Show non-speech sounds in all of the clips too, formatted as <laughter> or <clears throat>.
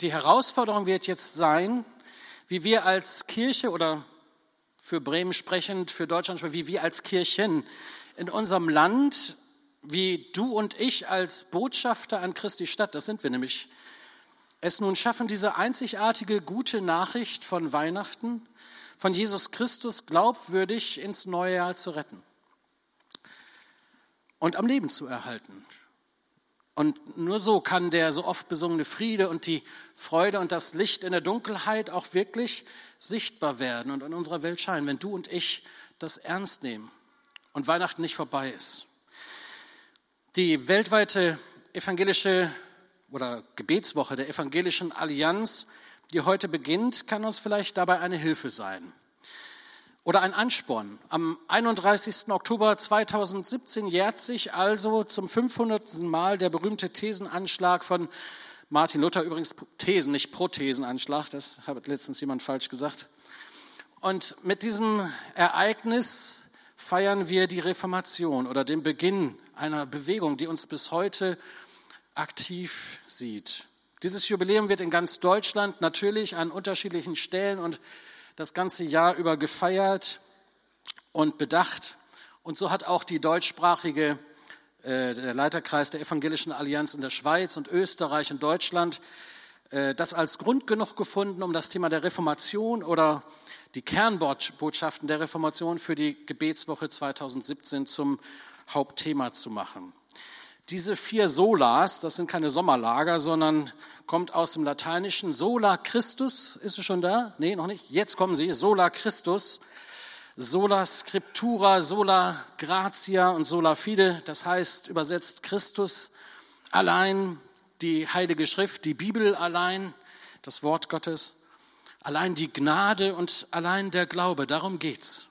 die Herausforderung wird jetzt sein, wie wir als Kirche oder für Bremen sprechend, für Deutschland sprechend, wie wir als Kirchen in unserem Land, wie du und ich als Botschafter an Christi Stadt, das sind wir nämlich, es nun schaffen, diese einzigartige gute Nachricht von Weihnachten, von Jesus Christus glaubwürdig ins neue Jahr zu retten und am Leben zu erhalten. Und nur so kann der so oft besungene Friede und die Freude und das Licht in der Dunkelheit auch wirklich sichtbar werden und in unserer Welt scheinen, wenn du und ich das ernst nehmen und Weihnachten nicht vorbei ist. Die weltweite evangelische oder Gebetswoche der evangelischen Allianz, die heute beginnt, kann uns vielleicht dabei eine Hilfe sein oder ein Ansporn. Am 31. Oktober 2017 jährt sich also zum 500. Mal der berühmte Thesenanschlag von Martin Luther, übrigens Thesen, nicht Prothesenanschlag, das hat letztens jemand falsch gesagt. Und mit diesem Ereignis feiern wir die Reformation oder den Beginn einer Bewegung, die uns bis heute aktiv sieht. Dieses Jubiläum wird in ganz Deutschland natürlich an unterschiedlichen Stellen und das ganze Jahr über gefeiert und bedacht. Und so hat auch die deutschsprachige, äh, der Leiterkreis der Evangelischen Allianz in der Schweiz und Österreich und Deutschland äh, das als Grund genug gefunden, um das Thema der Reformation oder die Kernbotschaften der Reformation für die Gebetswoche 2017 zum Hauptthema zu machen. Diese vier Solas, das sind keine Sommerlager, sondern kommt aus dem Lateinischen. Sola Christus, ist es schon da? Nee, noch nicht. Jetzt kommen sie. Sola Christus, Sola Scriptura, Sola Gratia und Sola Fide. Das heißt übersetzt Christus allein, die Heilige Schrift, die Bibel allein, das Wort Gottes, allein die Gnade und allein der Glaube. Darum geht's.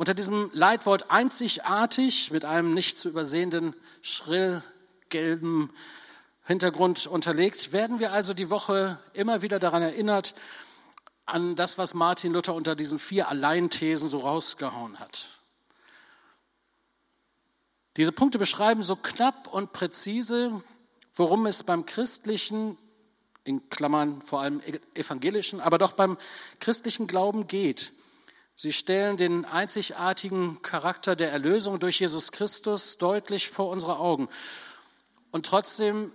Unter diesem Leitwort einzigartig mit einem nicht zu übersehenden schrill gelben Hintergrund unterlegt, werden wir also die Woche immer wieder daran erinnert, an das, was Martin Luther unter diesen vier Alleinthesen so rausgehauen hat. Diese Punkte beschreiben so knapp und präzise, worum es beim christlichen, in Klammern vor allem evangelischen, aber doch beim christlichen Glauben geht. Sie stellen den einzigartigen Charakter der Erlösung durch Jesus Christus deutlich vor unsere Augen. Und trotzdem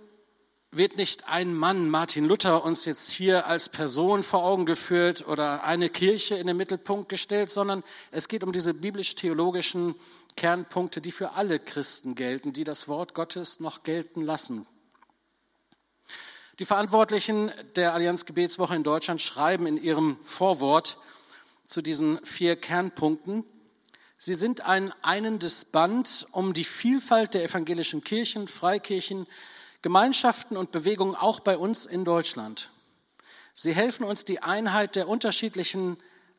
wird nicht ein Mann, Martin Luther, uns jetzt hier als Person vor Augen geführt oder eine Kirche in den Mittelpunkt gestellt, sondern es geht um diese biblisch-theologischen Kernpunkte, die für alle Christen gelten, die das Wort Gottes noch gelten lassen. Die Verantwortlichen der Allianz Gebetswoche in Deutschland schreiben in ihrem Vorwort, zu diesen vier Kernpunkten. Sie sind ein einendes Band, um die Vielfalt der evangelischen Kirchen, Freikirchen, Gemeinschaften und Bewegungen auch bei uns in Deutschland. Sie helfen uns, die Einheit der unterschiedlichen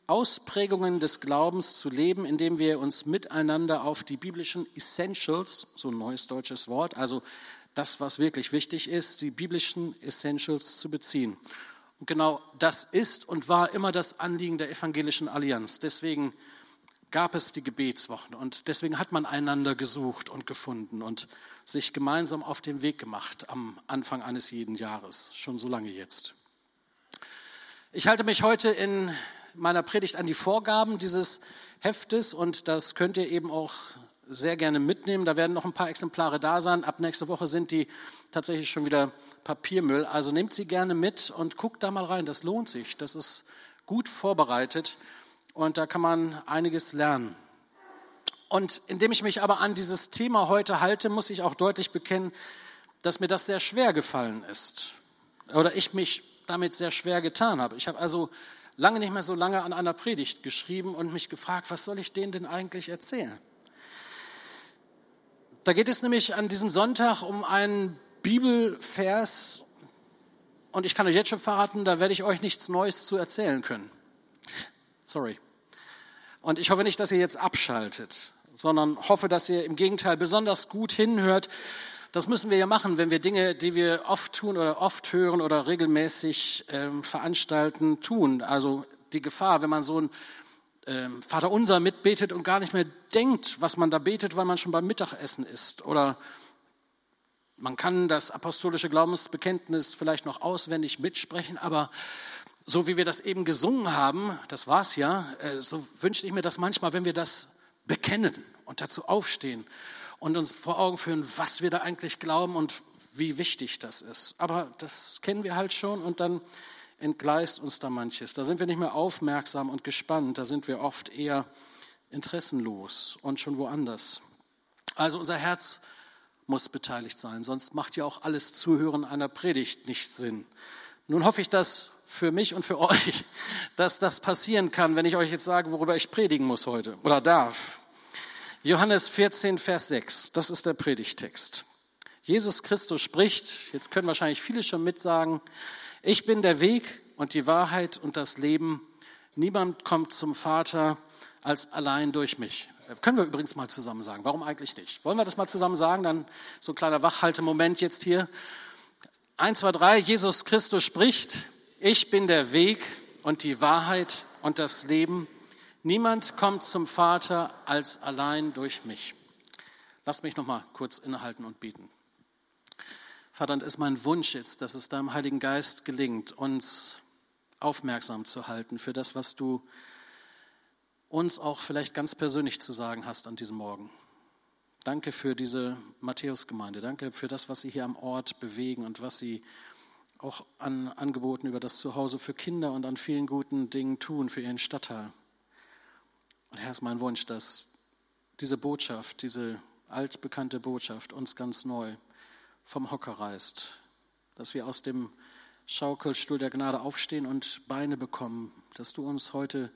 Ausprägungen des Glaubens zu leben, indem wir uns miteinander auf die biblischen Essentials, so ein neues deutsches Wort, also das, was wirklich wichtig ist, die biblischen Essentials zu beziehen. Und genau das ist und war immer das Anliegen der evangelischen Allianz. Deswegen gab es die Gebetswochen und deswegen hat man einander gesucht und gefunden und sich gemeinsam auf den Weg gemacht am Anfang eines jeden Jahres, schon so lange jetzt. Ich halte mich heute in meiner Predigt an die Vorgaben dieses Heftes und das könnt ihr eben auch sehr gerne mitnehmen. Da werden noch ein paar Exemplare da sein. Ab nächste Woche sind die tatsächlich schon wieder Papiermüll. Also nehmt sie gerne mit und guckt da mal rein. Das lohnt sich. Das ist gut vorbereitet und da kann man einiges lernen. Und indem ich mich aber an dieses Thema heute halte, muss ich auch deutlich bekennen, dass mir das sehr schwer gefallen ist. Oder ich mich damit sehr schwer getan habe. Ich habe also lange nicht mehr so lange an einer Predigt geschrieben und mich gefragt, was soll ich denen denn eigentlich erzählen? Da geht es nämlich an diesem Sonntag um einen Bibelvers und ich kann euch jetzt schon verraten, da werde ich euch nichts Neues zu erzählen können. Sorry. Und ich hoffe nicht, dass ihr jetzt abschaltet, sondern hoffe, dass ihr im Gegenteil besonders gut hinhört. Das müssen wir ja machen, wenn wir Dinge, die wir oft tun oder oft hören oder regelmäßig ähm, veranstalten, tun. Also die Gefahr, wenn man so ein ähm, Vater unser mitbetet und gar nicht mehr denkt, was man da betet, weil man schon beim Mittagessen ist oder Man kann das apostolische Glaubensbekenntnis vielleicht noch auswendig mitsprechen, aber so wie wir das eben gesungen haben, das war's ja, äh, so wünsche ich mir das manchmal, wenn wir das bekennen und dazu aufstehen und uns vor Augen führen, was wir da eigentlich glauben und wie wichtig das ist. Aber das kennen wir halt schon und dann entgleist uns da manches. Da sind wir nicht mehr aufmerksam und gespannt, da sind wir oft eher interessenlos und schon woanders. Also unser Herz muss beteiligt sein, sonst macht ja auch alles Zuhören einer Predigt nicht Sinn. Nun hoffe ich, dass für mich und für <laughs> euch, dass das passieren kann, wenn ich euch jetzt sage, worüber ich predigen muss heute oder darf. Johannes 14, Vers 6, das ist der Predigtext. Jesus Christus spricht, jetzt können wahrscheinlich viele schon mitsagen, ich bin der Weg und die Wahrheit und das Leben. Niemand kommt zum Vater als allein durch mich. Können wir übrigens mal zusammen sagen. Warum eigentlich nicht? Wollen wir das mal zusammen sagen? Dann so ein kleiner Wachhaltemoment jetzt hier. Eins, zwei, drei. Jesus Christus spricht. Ich bin der Weg und die Wahrheit und das Leben. Niemand kommt zum Vater als allein durch mich. Lasst mich noch mal kurz innehalten und bieten. Vater, und ist mein Wunsch jetzt, dass es deinem Heiligen Geist gelingt, uns aufmerksam zu halten für das, was du uns auch vielleicht ganz persönlich zu sagen hast an diesem Morgen. Danke für diese Matthäusgemeinde. Danke für das, was Sie hier am Ort bewegen und was Sie auch an Angeboten über das Zuhause für Kinder und an vielen guten Dingen tun für Ihren Stadtteil. Und Herr, ist mein Wunsch, dass diese Botschaft, diese altbekannte Botschaft uns ganz neu vom Hocker reißt, dass wir aus dem Schaukelstuhl der Gnade aufstehen und Beine bekommen, dass du uns heute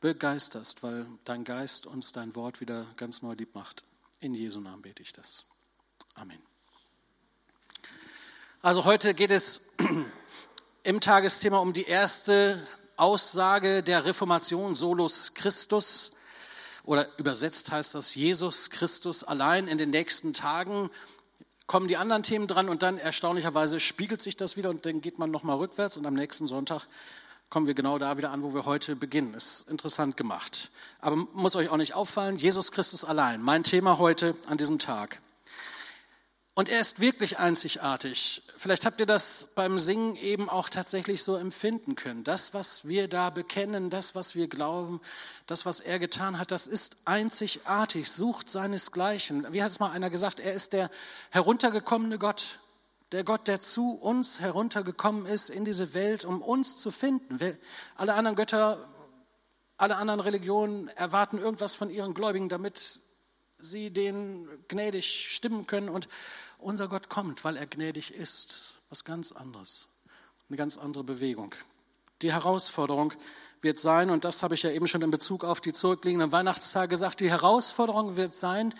begeisterst, weil dein Geist uns dein Wort wieder ganz neu lieb macht. In Jesu Namen bete ich das. Amen. Also heute geht es <clears throat> im Tagesthema um die erste Aussage der Reformation, Solus Christus, oder übersetzt heißt das Jesus Christus allein. In den nächsten Tagen kommen die anderen Themen dran und dann erstaunlicherweise spiegelt sich das wieder und dann geht man nochmal rückwärts und am nächsten Sonntag kommen wir genau da wieder an, wo wir heute beginnen. Ist interessant gemacht. Aber muss euch auch nicht auffallen, Jesus Christus allein, mein Thema heute an diesem Tag. Und er ist wirklich einzigartig. Vielleicht habt ihr das beim Singen eben auch tatsächlich so empfinden können. Das, was wir da bekennen, das, was wir glauben, das, was er getan hat, das ist einzigartig, sucht seinesgleichen. Wie hat es mal einer gesagt, er ist der heruntergekommene Gott der Gott, der zu uns heruntergekommen ist in diese Welt, um uns zu finden. Alle anderen Götter, alle anderen Religionen erwarten irgendwas von ihren Gläubigen, damit sie denen gnädig stimmen können. Und unser Gott kommt, weil er gnädig ist. Was ganz anderes. Eine ganz andere Bewegung. Die Herausforderung wird sein, und das habe ich ja eben schon in Bezug auf die zurückliegenden Weihnachtstage gesagt, die Herausforderung wird sein,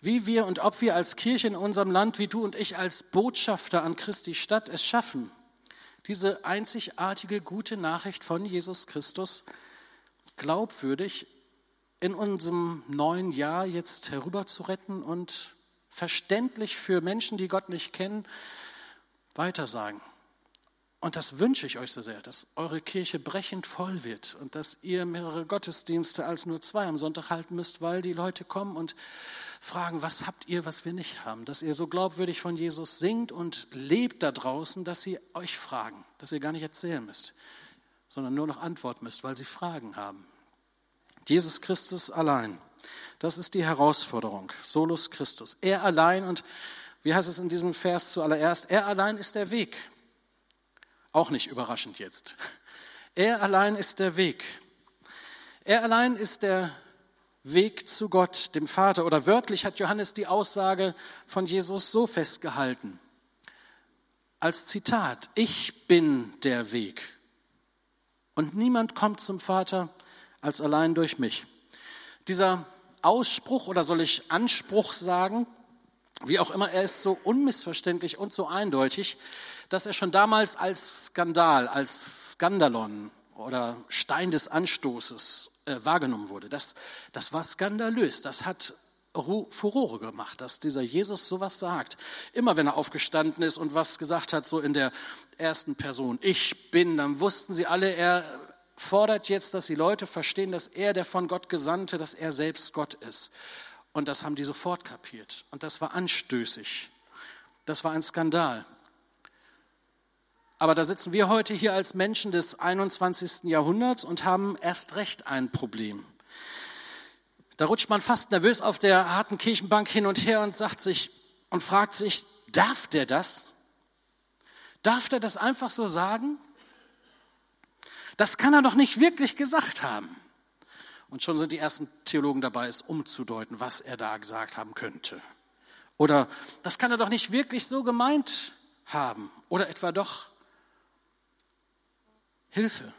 wie wir und ob wir als Kirche in unserem Land, wie du und ich als Botschafter an Christi Stadt es schaffen, diese einzigartige gute Nachricht von Jesus Christus glaubwürdig in unserem neuen Jahr jetzt herüber zu retten und verständlich für Menschen, die Gott nicht kennen, weitersagen. Und das wünsche ich euch so sehr, dass eure Kirche brechend voll wird und dass ihr mehrere Gottesdienste als nur zwei am Sonntag halten müsst, weil die Leute kommen und fragen, was habt ihr, was wir nicht haben? Dass ihr so glaubwürdig von Jesus singt und lebt da draußen, dass sie euch fragen, dass ihr gar nicht erzählen müsst, sondern nur noch antworten müsst, weil sie Fragen haben. Jesus Christus allein, das ist die Herausforderung. Solus Christus. Er allein und wie heißt es in diesem Vers zuallererst? Er allein ist der Weg. Auch nicht überraschend jetzt. Er allein ist der Weg. Er allein ist der Weg zu Gott, dem Vater. Oder wörtlich hat Johannes die Aussage von Jesus so festgehalten. Als Zitat, ich bin der Weg. Und niemand kommt zum Vater als allein durch mich. Dieser Ausspruch oder soll ich Anspruch sagen, wie auch immer, er ist so unmissverständlich und so eindeutig, dass er schon damals als Skandal, als Skandalon oder Stein des Anstoßes äh, wahrgenommen wurde. Das, das war skandalös. Das hat Furore gemacht, dass dieser Jesus sowas sagt. Immer wenn er aufgestanden ist und was gesagt hat, so in der ersten Person, ich bin, dann wussten sie alle, er fordert jetzt, dass die Leute verstehen, dass er der von Gott Gesandte, dass er selbst Gott ist. Und das haben die sofort kapiert. Und das war anstößig. Das war ein Skandal. Aber da sitzen wir heute hier als Menschen des 21. Jahrhunderts und haben erst recht ein Problem. Da rutscht man fast nervös auf der harten Kirchenbank hin und her und sagt sich und fragt sich, darf der das? Darf der das einfach so sagen? Das kann er doch nicht wirklich gesagt haben. Und schon sind die ersten Theologen dabei, es umzudeuten, was er da gesagt haben könnte. Oder das kann er doch nicht wirklich so gemeint haben. Oder etwa doch Hilfe.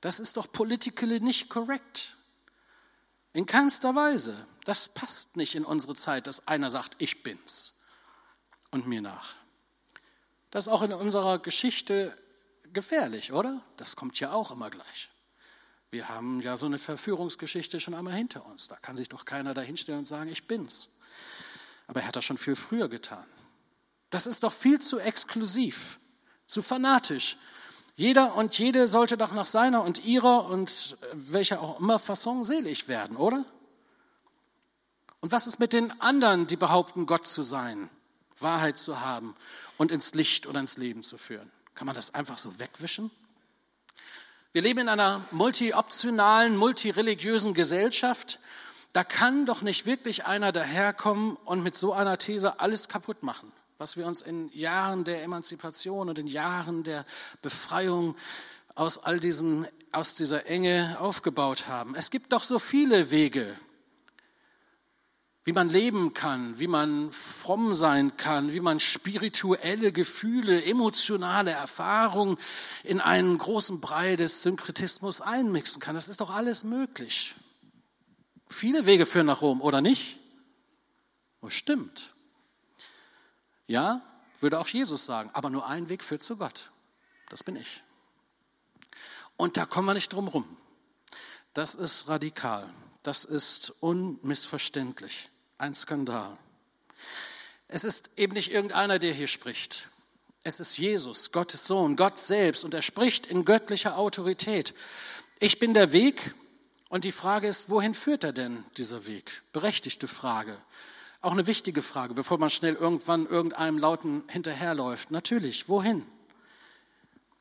Das ist doch politically nicht korrekt. In keinster Weise. Das passt nicht in unsere Zeit, dass einer sagt, ich bin's und mir nach. Das ist auch in unserer Geschichte gefährlich, oder? Das kommt ja auch immer gleich. Wir haben ja so eine Verführungsgeschichte schon einmal hinter uns. Da kann sich doch keiner dahinstellen und sagen, ich bin's. Aber er hat das schon viel früher getan. Das ist doch viel zu exklusiv, zu fanatisch. Jeder und jede sollte doch nach seiner und ihrer und welcher auch immer Fasson selig werden, oder? Und was ist mit den anderen, die behaupten, Gott zu sein, Wahrheit zu haben und ins Licht oder ins Leben zu führen? Kann man das einfach so wegwischen? Wir leben in einer multioptionalen, multireligiösen Gesellschaft. Da kann doch nicht wirklich einer daherkommen und mit so einer These alles kaputt machen was wir uns in Jahren der Emanzipation und in Jahren der Befreiung aus all diesen, aus dieser Enge aufgebaut haben. Es gibt doch so viele Wege, wie man leben kann, wie man fromm sein kann, wie man spirituelle Gefühle, emotionale Erfahrungen in einen großen Brei des Synkretismus einmixen kann. Das ist doch alles möglich. Viele Wege führen nach Rom, oder nicht? Oh, stimmt. Ja, würde auch Jesus sagen, aber nur ein Weg führt zu Gott. Das bin ich. Und da kommen wir nicht drum rum. Das ist radikal. Das ist unmissverständlich. Ein Skandal. Es ist eben nicht irgendeiner, der hier spricht. Es ist Jesus, Gottes Sohn, Gott selbst. Und er spricht in göttlicher Autorität. Ich bin der Weg. Und die Frage ist, wohin führt er denn, dieser Weg? Berechtigte Frage. Auch eine wichtige Frage, bevor man schnell irgendwann irgendeinem Lauten hinterherläuft. Natürlich, wohin?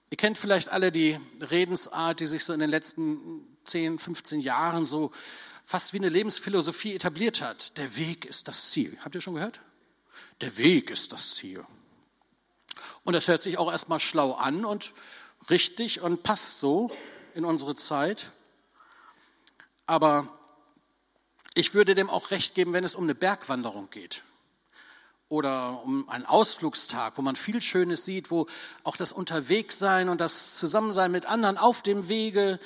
Ihr kennt vielleicht alle die Redensart, die sich so in den letzten 10, 15 Jahren so fast wie eine Lebensphilosophie etabliert hat. Der Weg ist das Ziel. Habt ihr schon gehört? Der Weg ist das Ziel. Und das hört sich auch erstmal schlau an und richtig und passt so in unsere Zeit. Aber ich würde dem auch recht geben, wenn es um eine Bergwanderung geht oder um einen Ausflugstag, wo man viel Schönes sieht, wo auch das Unterwegssein und das Zusammensein mit anderen auf dem Wege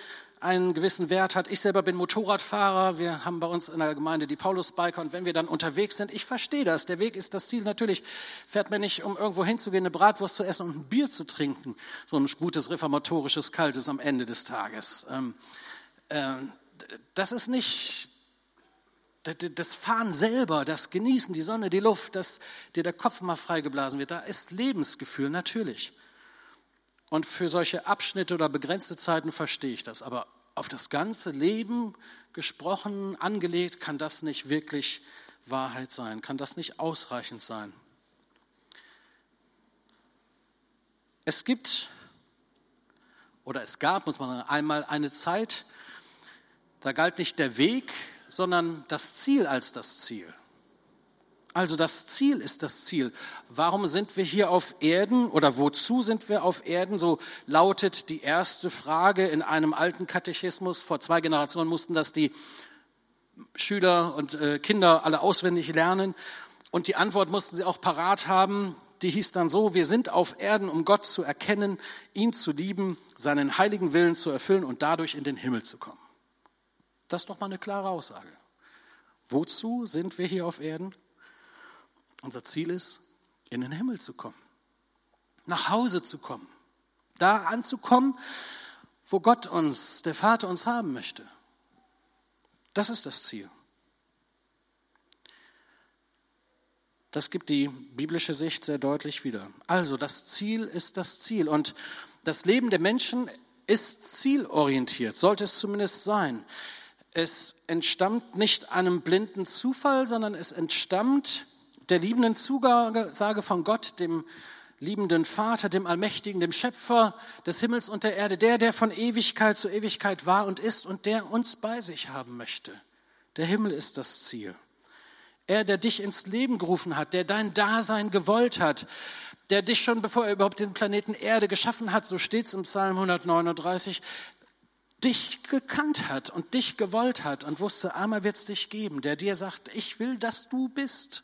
einen gewissen Wert hat. Ich selber bin Motorradfahrer. Wir haben bei uns in der Gemeinde die Paulusbiker und wenn wir dann unterwegs sind, ich verstehe das. Der Weg ist das Ziel. Natürlich fährt man nicht, um irgendwo hinzugehen, eine Bratwurst zu essen und ein Bier zu trinken. So ein gutes reformatorisches Kaltes am Ende des Tages. Ähm, äh, das ist nicht das Fahren selber, das Genießen, die Sonne, die Luft, dass dir der Kopf mal freigeblasen wird, da ist Lebensgefühl, natürlich. Und für solche Abschnitte oder begrenzte Zeiten verstehe ich das. Aber auf das ganze Leben gesprochen, angelegt, kann das nicht wirklich Wahrheit sein, kann das nicht ausreichend sein. Es gibt oder es gab, muss man sagen, einmal eine Zeit, da galt nicht der Weg, sondern das Ziel als das Ziel. Also das Ziel ist das Ziel. Warum sind wir hier auf Erden oder wozu sind wir auf Erden? So lautet die erste Frage in einem alten Katechismus. Vor zwei Generationen mussten das die Schüler und äh, Kinder alle auswendig lernen. Und die Antwort mussten sie auch parat haben. Die hieß dann so, wir sind auf Erden, um Gott zu erkennen, ihn zu lieben, seinen heiligen Willen zu erfüllen und dadurch in den Himmel zu kommen. Das ist doch mal eine klare Aussage. Wozu sind wir hier auf Erden? Unser Ziel ist, in den Himmel zu kommen, nach Hause zu kommen, da anzukommen, wo Gott uns, der Vater uns haben möchte. Das ist das Ziel. Das gibt die biblische Sicht sehr deutlich wieder. Also das Ziel ist das Ziel und das Leben der Menschen ist zielorientiert, sollte es zumindest sein. Es entstammt nicht einem blinden Zufall, sondern es entstammt der liebenden Zusage von Gott, dem liebenden Vater, dem Allmächtigen, dem Schöpfer des Himmels und der Erde, der, der von Ewigkeit zu Ewigkeit war und ist und der uns bei sich haben möchte. Der Himmel ist das Ziel. Er, der dich ins Leben gerufen hat, der dein Dasein gewollt hat, der dich schon bevor er überhaupt den Planeten Erde geschaffen hat, so steht es im Psalm 139, dich gekannt hat und dich gewollt hat und wusste, einmal wird es dich geben, der dir sagt, ich will, dass du bist,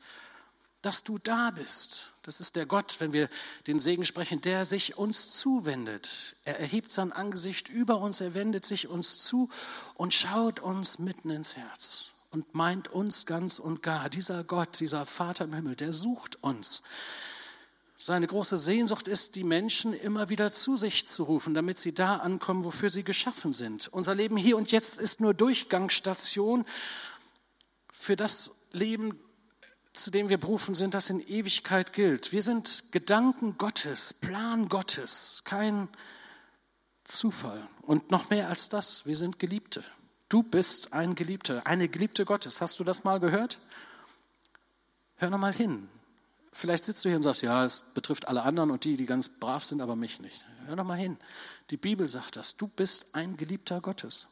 dass du da bist. Das ist der Gott, wenn wir den Segen sprechen, der sich uns zuwendet. Er erhebt sein Angesicht über uns, er wendet sich uns zu und schaut uns mitten ins Herz und meint uns ganz und gar. Dieser Gott, dieser Vater im Himmel, der sucht uns. Seine große Sehnsucht ist, die Menschen immer wieder zu sich zu rufen, damit sie da ankommen, wofür sie geschaffen sind. Unser Leben hier und jetzt ist nur Durchgangsstation für das Leben, zu dem wir berufen sind, das in Ewigkeit gilt. Wir sind Gedanken Gottes, Plan Gottes, kein Zufall. Und noch mehr als das, wir sind Geliebte. Du bist ein Geliebter, eine Geliebte Gottes. Hast du das mal gehört? Hör noch mal hin. Vielleicht sitzt du hier und sagst, ja, es betrifft alle anderen und die, die ganz brav sind, aber mich nicht. Hör doch mal hin. Die Bibel sagt das. Du bist ein Geliebter Gottes.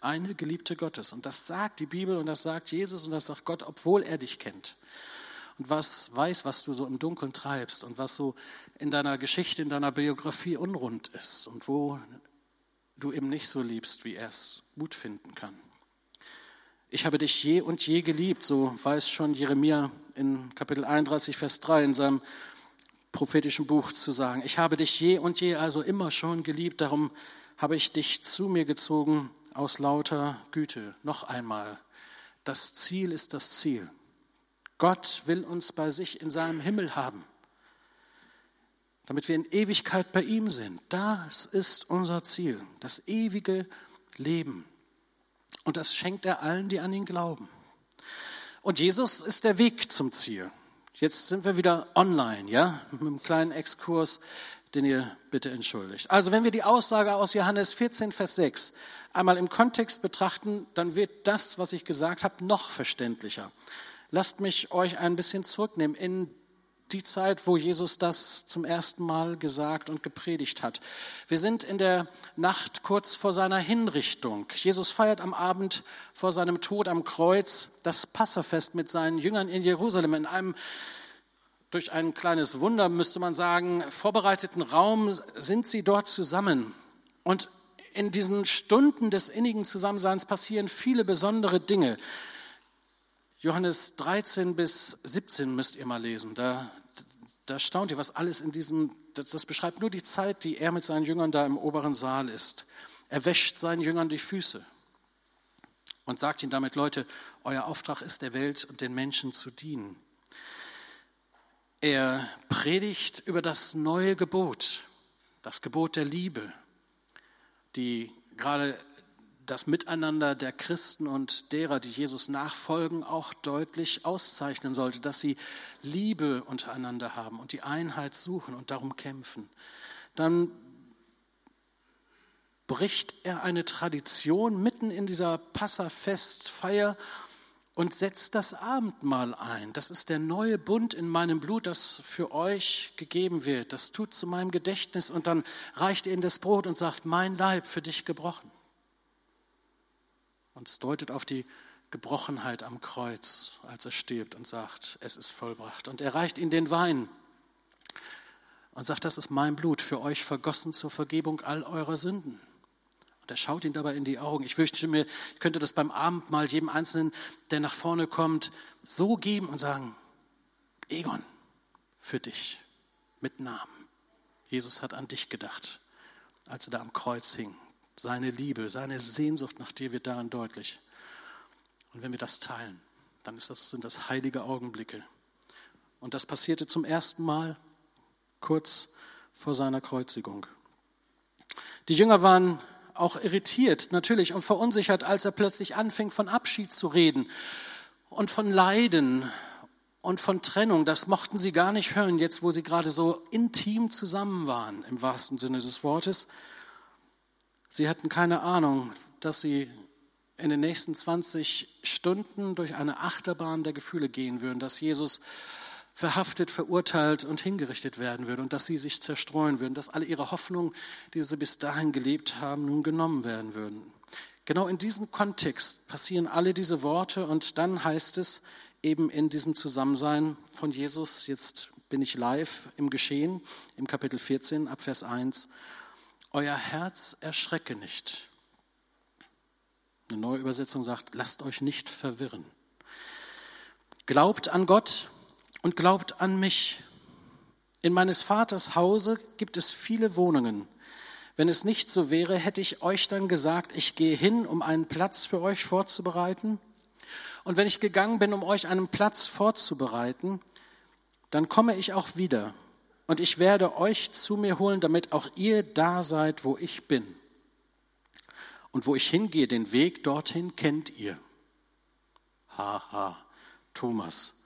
Eine Geliebte Gottes. Und das sagt die Bibel und das sagt Jesus und das sagt Gott, obwohl er dich kennt. Und was weiß, was du so im Dunkeln treibst und was so in deiner Geschichte, in deiner Biografie unrund ist und wo du eben nicht so liebst, wie er es gut finden kann. Ich habe dich je und je geliebt, so weiß schon Jeremia in Kapitel 31, Vers 3 in seinem prophetischen Buch zu sagen. Ich habe dich je und je also immer schon geliebt, darum habe ich dich zu mir gezogen aus lauter Güte. Noch einmal, das Ziel ist das Ziel. Gott will uns bei sich in seinem Himmel haben, damit wir in Ewigkeit bei ihm sind. Das ist unser Ziel, das ewige Leben. Und das schenkt er allen, die an ihn glauben. Und Jesus ist der Weg zum Ziel. Jetzt sind wir wieder online, ja, mit einem kleinen Exkurs, den ihr bitte entschuldigt. Also wenn wir die Aussage aus Johannes 14, Vers 6 einmal im Kontext betrachten, dann wird das, was ich gesagt habe, noch verständlicher. Lasst mich euch ein bisschen zurücknehmen in die Zeit, wo Jesus das zum ersten Mal gesagt und gepredigt hat. Wir sind in der Nacht kurz vor seiner Hinrichtung. Jesus feiert am Abend vor seinem Tod am Kreuz das Passafest mit seinen Jüngern in Jerusalem in einem durch ein kleines Wunder, müsste man sagen, vorbereiteten Raum sind sie dort zusammen. Und in diesen Stunden des innigen Zusammenseins passieren viele besondere Dinge. Johannes 13 bis 17 müsst ihr mal lesen. Da, da staunt ihr, was alles in diesem, das, das beschreibt nur die Zeit, die er mit seinen Jüngern da im oberen Saal ist. Er wäscht seinen Jüngern die Füße und sagt ihnen damit, Leute, euer Auftrag ist der Welt und den Menschen zu dienen. Er predigt über das neue Gebot, das Gebot der Liebe, die gerade das Miteinander der Christen und derer, die Jesus nachfolgen, auch deutlich auszeichnen sollte, dass sie Liebe untereinander haben und die Einheit suchen und darum kämpfen. Dann bricht er eine Tradition mitten in dieser Passafestfeier und setzt das Abendmahl ein. Das ist der neue Bund in meinem Blut, das für euch gegeben wird. Das tut zu meinem Gedächtnis und dann reicht er in das Brot und sagt, mein Leib für dich gebrochen. Und es deutet auf die Gebrochenheit am Kreuz, als er stirbt und sagt, es ist vollbracht. Und er reicht ihnen den Wein und sagt, das ist mein Blut für euch vergossen zur Vergebung all eurer Sünden. Und er schaut ihn dabei in die Augen. Ich wünschte mir, ich könnte das beim Abendmahl jedem Einzelnen, der nach vorne kommt, so geben und sagen, Egon, für dich, mit Namen. Jesus hat an dich gedacht, als er da am Kreuz hing. Seine Liebe, seine Sehnsucht nach dir wird daran deutlich. Und wenn wir das teilen, dann das, sind das heilige Augenblicke. Und das passierte zum ersten Mal kurz vor seiner Kreuzigung. Die Jünger waren auch irritiert, natürlich, und verunsichert, als er plötzlich anfing, von Abschied zu reden und von Leiden und von Trennung. Das mochten sie gar nicht hören, jetzt wo sie gerade so intim zusammen waren, im wahrsten Sinne des Wortes. Sie hatten keine Ahnung, dass sie in den nächsten 20 Stunden durch eine Achterbahn der Gefühle gehen würden, dass Jesus verhaftet, verurteilt und hingerichtet werden würde und dass sie sich zerstreuen würden, dass alle ihre Hoffnungen, die sie bis dahin gelebt haben, nun genommen werden würden. Genau in diesem Kontext passieren alle diese Worte und dann heißt es eben in diesem Zusammensein von Jesus, jetzt bin ich live im Geschehen, im Kapitel 14 ab Vers 1, euer Herz erschrecke nicht. Eine neue Übersetzung sagt, lasst euch nicht verwirren. Glaubt an Gott und glaubt an mich. In meines Vaters Hause gibt es viele Wohnungen. Wenn es nicht so wäre, hätte ich euch dann gesagt, ich gehe hin, um einen Platz für euch vorzubereiten. Und wenn ich gegangen bin, um euch einen Platz vorzubereiten, dann komme ich auch wieder. Und ich werde euch zu mir holen, damit auch ihr da seid, wo ich bin. Und wo ich hingehe, den Weg dorthin kennt ihr. Haha, ha, Thomas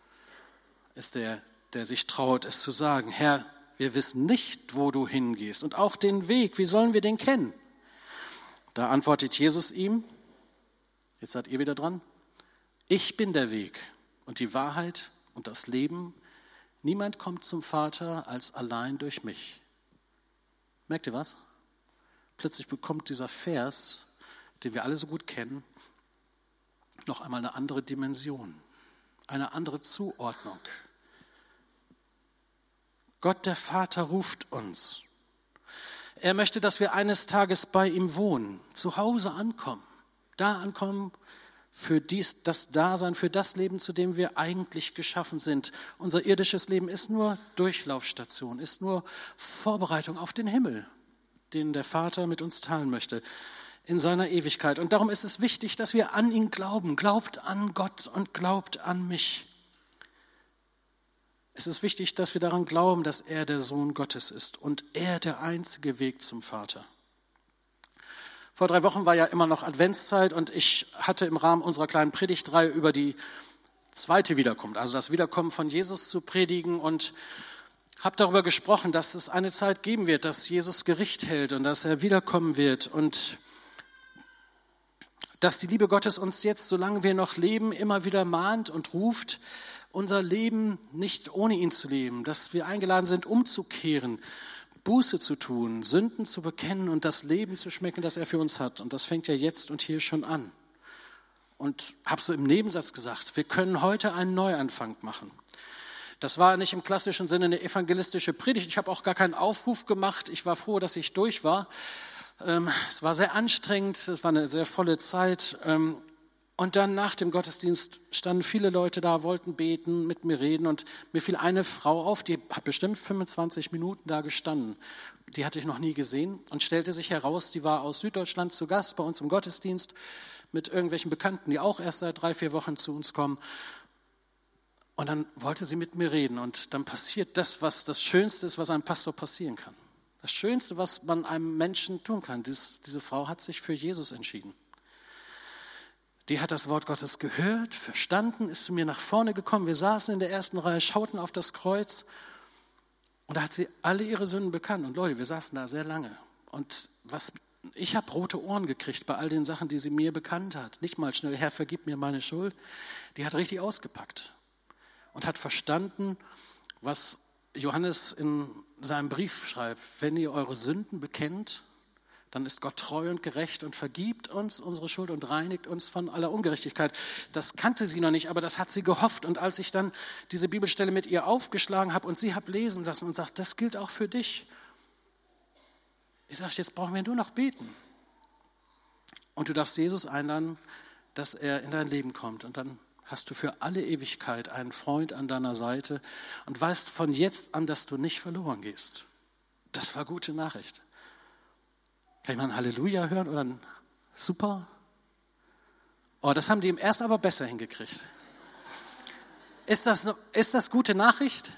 ist der, der sich traut, es zu sagen. Herr, wir wissen nicht, wo du hingehst und auch den Weg, wie sollen wir den kennen? Da antwortet Jesus ihm, jetzt seid ihr wieder dran, ich bin der Weg und die Wahrheit und das Leben. Niemand kommt zum Vater als allein durch mich. Merkt ihr was? Plötzlich bekommt dieser Vers, den wir alle so gut kennen, noch einmal eine andere Dimension eine andere Zuordnung. Gott der Vater ruft uns. Er möchte, dass wir eines Tages bei ihm wohnen, zu Hause ankommen, da ankommen für dies, das Dasein, für das Leben, zu dem wir eigentlich geschaffen sind. Unser irdisches Leben ist nur Durchlaufstation, ist nur Vorbereitung auf den Himmel, den der Vater mit uns teilen möchte in seiner Ewigkeit. Und darum ist es wichtig, dass wir an ihn glauben. Glaubt an Gott und glaubt an mich. Es ist wichtig, dass wir daran glauben, dass er der Sohn Gottes ist und er der einzige Weg zum Vater. Vor drei Wochen war ja immer noch Adventszeit und ich hatte im Rahmen unserer kleinen Predigtreihe über die zweite Wiederkunft, also das Wiederkommen von Jesus zu predigen und habe darüber gesprochen, dass es eine Zeit geben wird, dass Jesus Gericht hält und dass er wiederkommen wird und dass die Liebe Gottes uns jetzt, solange wir noch leben, immer wieder mahnt und ruft, unser Leben nicht ohne ihn zu leben, dass wir eingeladen sind, umzukehren, Buße zu tun, Sünden zu bekennen und das Leben zu schmecken, das er für uns hat. Und das fängt ja jetzt und hier schon an. Und habe so im Nebensatz gesagt, wir können heute einen Neuanfang machen. Das war nicht im klassischen Sinne eine evangelistische Predigt. Ich habe auch gar keinen Aufruf gemacht. Ich war froh, dass ich durch war. Ähm, es war sehr anstrengend, es war eine sehr volle Zeit. Ähm, und dann nach dem Gottesdienst standen viele Leute da, wollten beten, mit mir reden. Und mir fiel eine Frau auf, die hat bestimmt 25 Minuten da gestanden. Die hatte ich noch nie gesehen und stellte sich heraus, die war aus Süddeutschland zu Gast bei uns im Gottesdienst mit irgendwelchen Bekannten, die auch erst seit drei, vier Wochen zu uns kommen. Und dann wollte sie mit mir reden. Und dann passiert das, was das Schönste ist, was einem Pastor passieren kann. Das Schönste, was man einem Menschen tun kann. Dies, diese Frau hat sich für Jesus entschieden. Die hat das Wort Gottes gehört, verstanden, ist zu mir nach vorne gekommen. Wir saßen in der ersten Reihe, schauten auf das Kreuz und da hat sie alle ihre Sünden bekannt. Und Leute, wir saßen da sehr lange. Und was, ich habe rote Ohren gekriegt bei all den Sachen, die sie mir bekannt hat. Nicht mal schnell, Herr, vergib mir meine Schuld. Die hat richtig ausgepackt und hat verstanden, was Johannes in seinem Brief schreibt, wenn ihr eure Sünden bekennt, dann ist Gott treu und gerecht und vergibt uns unsere Schuld und reinigt uns von aller Ungerechtigkeit. Das kannte sie noch nicht, aber das hat sie gehofft. Und als ich dann diese Bibelstelle mit ihr aufgeschlagen habe und sie habe lesen lassen und sagt, das gilt auch für dich. Ich sage, jetzt brauchen wir nur noch beten. Und du darfst Jesus einladen, dass er in dein Leben kommt. Und dann hast du für alle Ewigkeit einen Freund an deiner Seite und weißt von jetzt an, dass du nicht verloren gehst. Das war gute Nachricht. Kann ich mal ein Halleluja hören oder ein Super? Oh, das haben die im ersten aber besser hingekriegt. Ist das, ist das gute Nachricht?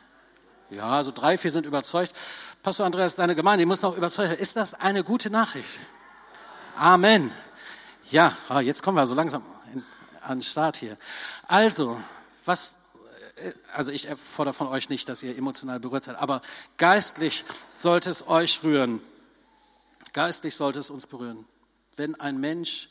Ja, so drei, vier sind überzeugt. Pastor Andreas, deine Gemeinde, die muss noch überzeugen. Ist das eine gute Nachricht? Amen. Ja, ah, jetzt kommen wir so langsam an den Start hier. Also, was, äh, also ich fordere von euch nicht, dass ihr emotional berührt seid, aber geistlich sollte es euch rühren. Geistlich sollte es uns berühren. Wenn ein Mensch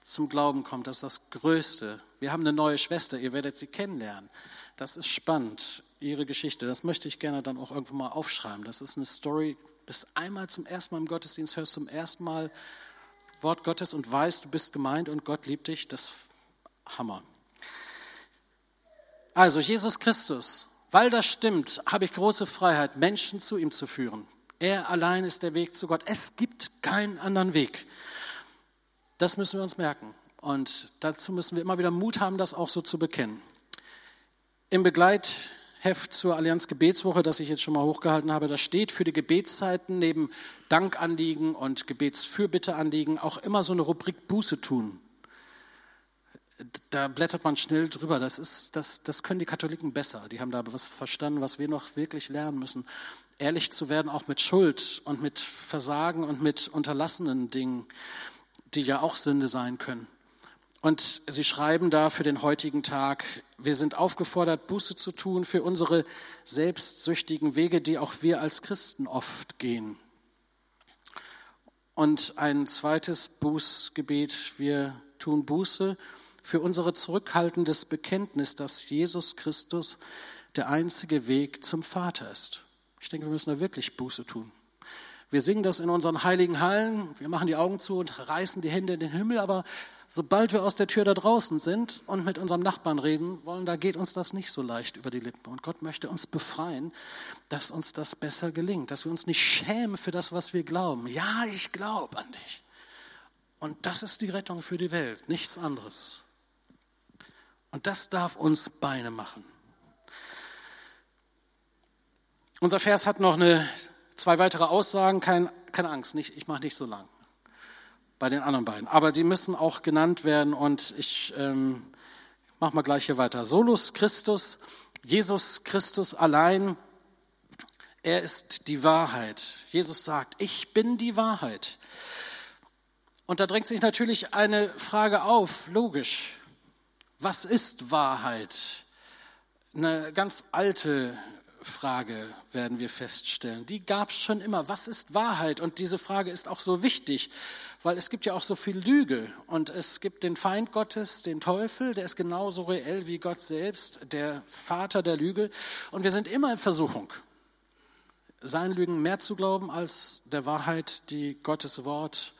zum Glauben kommt, das ist das Größte. Wir haben eine neue Schwester, ihr werdet sie kennenlernen. Das ist spannend, ihre Geschichte. Das möchte ich gerne dann auch irgendwo mal aufschreiben. Das ist eine Story, bis einmal zum ersten Mal im Gottesdienst hörst, zum ersten Mal Wort Gottes und weißt, du bist gemeint und Gott liebt dich. Das Hammer. Also Jesus Christus, weil das stimmt, habe ich große Freiheit, Menschen zu ihm zu führen. Er allein ist der Weg zu Gott. Es gibt keinen anderen Weg. Das müssen wir uns merken. Und dazu müssen wir immer wieder Mut haben, das auch so zu bekennen. Im Begleitheft zur Allianz Gebetswoche, das ich jetzt schon mal hochgehalten habe, da steht für die Gebetszeiten neben Dankanliegen und Gebetsfürbitteanliegen auch immer so eine Rubrik Buße tun da blättert man schnell drüber. Das, ist, das, das können die Katholiken besser. Die haben da was verstanden, was wir noch wirklich lernen müssen. Ehrlich zu werden, auch mit Schuld und mit Versagen und mit unterlassenen Dingen, die ja auch Sünde sein können. Und sie schreiben da für den heutigen Tag, wir sind aufgefordert, Buße zu tun für unsere selbstsüchtigen Wege, die auch wir als Christen oft gehen. Und ein zweites Bußgebet, wir tun Buße für unser zurückhaltendes Bekenntnis, dass Jesus Christus der einzige Weg zum Vater ist. Ich denke, wir müssen da wirklich Buße tun. Wir singen das in unseren heiligen Hallen, wir machen die Augen zu und reißen die Hände in den Himmel, aber sobald wir aus der Tür da draußen sind und mit unserem Nachbarn reden wollen, da geht uns das nicht so leicht über die Lippen. Und Gott möchte uns befreien, dass uns das besser gelingt, dass wir uns nicht schämen für das, was wir glauben. Ja, ich glaube an dich. Und das ist die Rettung für die Welt, nichts anderes. Und das darf uns Beine machen. Unser Vers hat noch eine, zwei weitere Aussagen. Kein, keine Angst, nicht, ich mache nicht so lang bei den anderen beiden. Aber die müssen auch genannt werden und ich ähm, mache mal gleich hier weiter. Solus Christus, Jesus Christus allein, er ist die Wahrheit. Jesus sagt, ich bin die Wahrheit. Und da drängt sich natürlich eine Frage auf, logisch. Was ist Wahrheit? Eine ganz alte Frage werden wir feststellen. Die gab es schon immer. Was ist Wahrheit? Und diese Frage ist auch so wichtig, weil es gibt ja auch so viel Lüge. Und es gibt den Feind Gottes, den Teufel, der ist genauso reell wie Gott selbst, der Vater der Lüge. Und wir sind immer in Versuchung, seinen Lügen mehr zu glauben als der Wahrheit, die Gottes Wort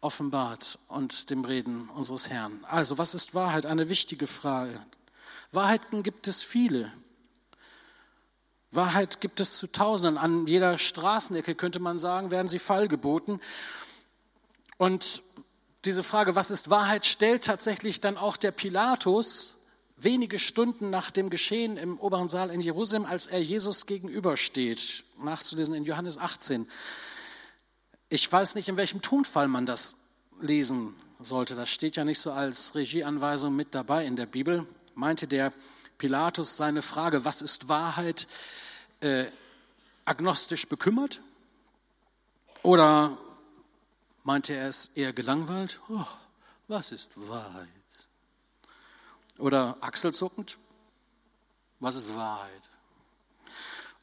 offenbart und dem Reden unseres Herrn. Also, was ist Wahrheit? Eine wichtige Frage. Wahrheiten gibt es viele. Wahrheit gibt es zu Tausenden. An jeder Straßenecke könnte man sagen, werden sie fallgeboten. Und diese Frage, was ist Wahrheit, stellt tatsächlich dann auch der Pilatus wenige Stunden nach dem Geschehen im oberen Saal in Jerusalem, als er Jesus gegenübersteht, nachzulesen in Johannes 18. Ich weiß nicht, in welchem Tonfall man das lesen sollte. Das steht ja nicht so als Regieanweisung mit dabei in der Bibel. Meinte der Pilatus seine Frage, was ist Wahrheit, äh, agnostisch bekümmert? Oder meinte er es eher gelangweilt? Oh, was ist Wahrheit? Oder achselzuckend? Was ist Wahrheit?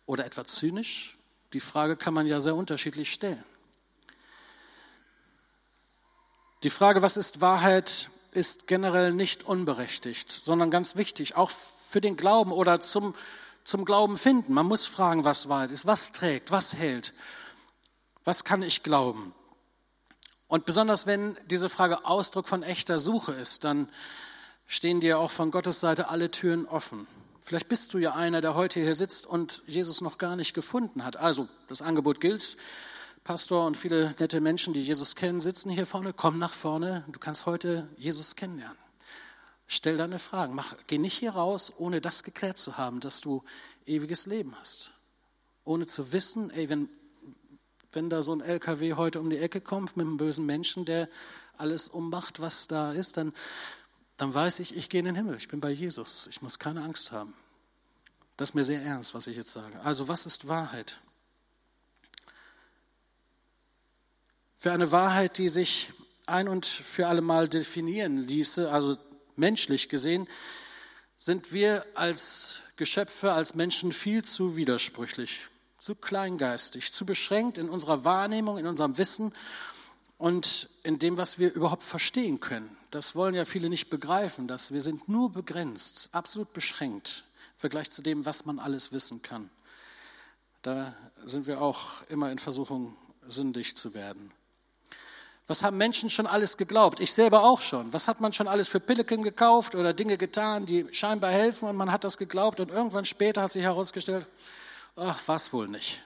Oder etwa zynisch? Die Frage kann man ja sehr unterschiedlich stellen. Die Frage, was ist Wahrheit, ist generell nicht unberechtigt, sondern ganz wichtig, auch für den Glauben oder zum, zum Glauben finden. Man muss fragen, was Wahrheit ist, was trägt, was hält, was kann ich glauben. Und besonders wenn diese Frage Ausdruck von echter Suche ist, dann stehen dir auch von Gottes Seite alle Türen offen. Vielleicht bist du ja einer, der heute hier sitzt und Jesus noch gar nicht gefunden hat. Also, das Angebot gilt. Pastor und viele nette Menschen, die Jesus kennen, sitzen hier vorne. Komm nach vorne. Du kannst heute Jesus kennenlernen. Stell deine Fragen. Mach, geh nicht hier raus, ohne das geklärt zu haben, dass du ewiges Leben hast. Ohne zu wissen, ey, wenn, wenn da so ein LKW heute um die Ecke kommt mit einem bösen Menschen, der alles ummacht, was da ist, dann, dann weiß ich, ich gehe in den Himmel. Ich bin bei Jesus. Ich muss keine Angst haben. Das ist mir sehr ernst, was ich jetzt sage. Also, was ist Wahrheit? für eine Wahrheit, die sich ein und für alle Mal definieren ließe, also menschlich gesehen, sind wir als Geschöpfe, als Menschen viel zu widersprüchlich, zu kleingeistig, zu beschränkt in unserer Wahrnehmung, in unserem Wissen und in dem, was wir überhaupt verstehen können. Das wollen ja viele nicht begreifen, dass wir sind nur begrenzt, absolut beschränkt im Vergleich zu dem, was man alles wissen kann. Da sind wir auch immer in Versuchung, sündig zu werden. Was haben Menschen schon alles geglaubt? Ich selber auch schon. Was hat man schon alles für Pilleken gekauft oder Dinge getan, die scheinbar helfen und man hat das geglaubt und irgendwann später hat sich herausgestellt, ach, was wohl nicht.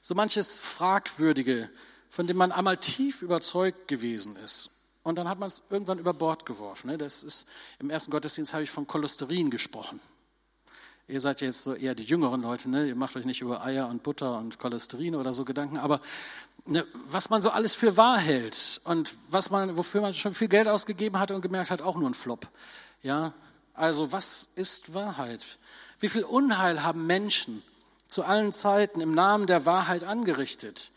So manches Fragwürdige, von dem man einmal tief überzeugt gewesen ist. Und dann hat man es irgendwann über Bord geworfen. Ne? Das ist, Im ersten Gottesdienst habe ich von Cholesterin gesprochen. Ihr seid jetzt so eher die jüngeren Leute, ne? ihr macht euch nicht über Eier und Butter und Cholesterin oder so Gedanken, aber ne, was man so alles für wahr hält und was man, wofür man schon viel Geld ausgegeben hat und gemerkt hat, auch nur ein Flop. Ja, also was ist Wahrheit? Wie viel Unheil haben Menschen zu allen Zeiten im Namen der Wahrheit angerichtet?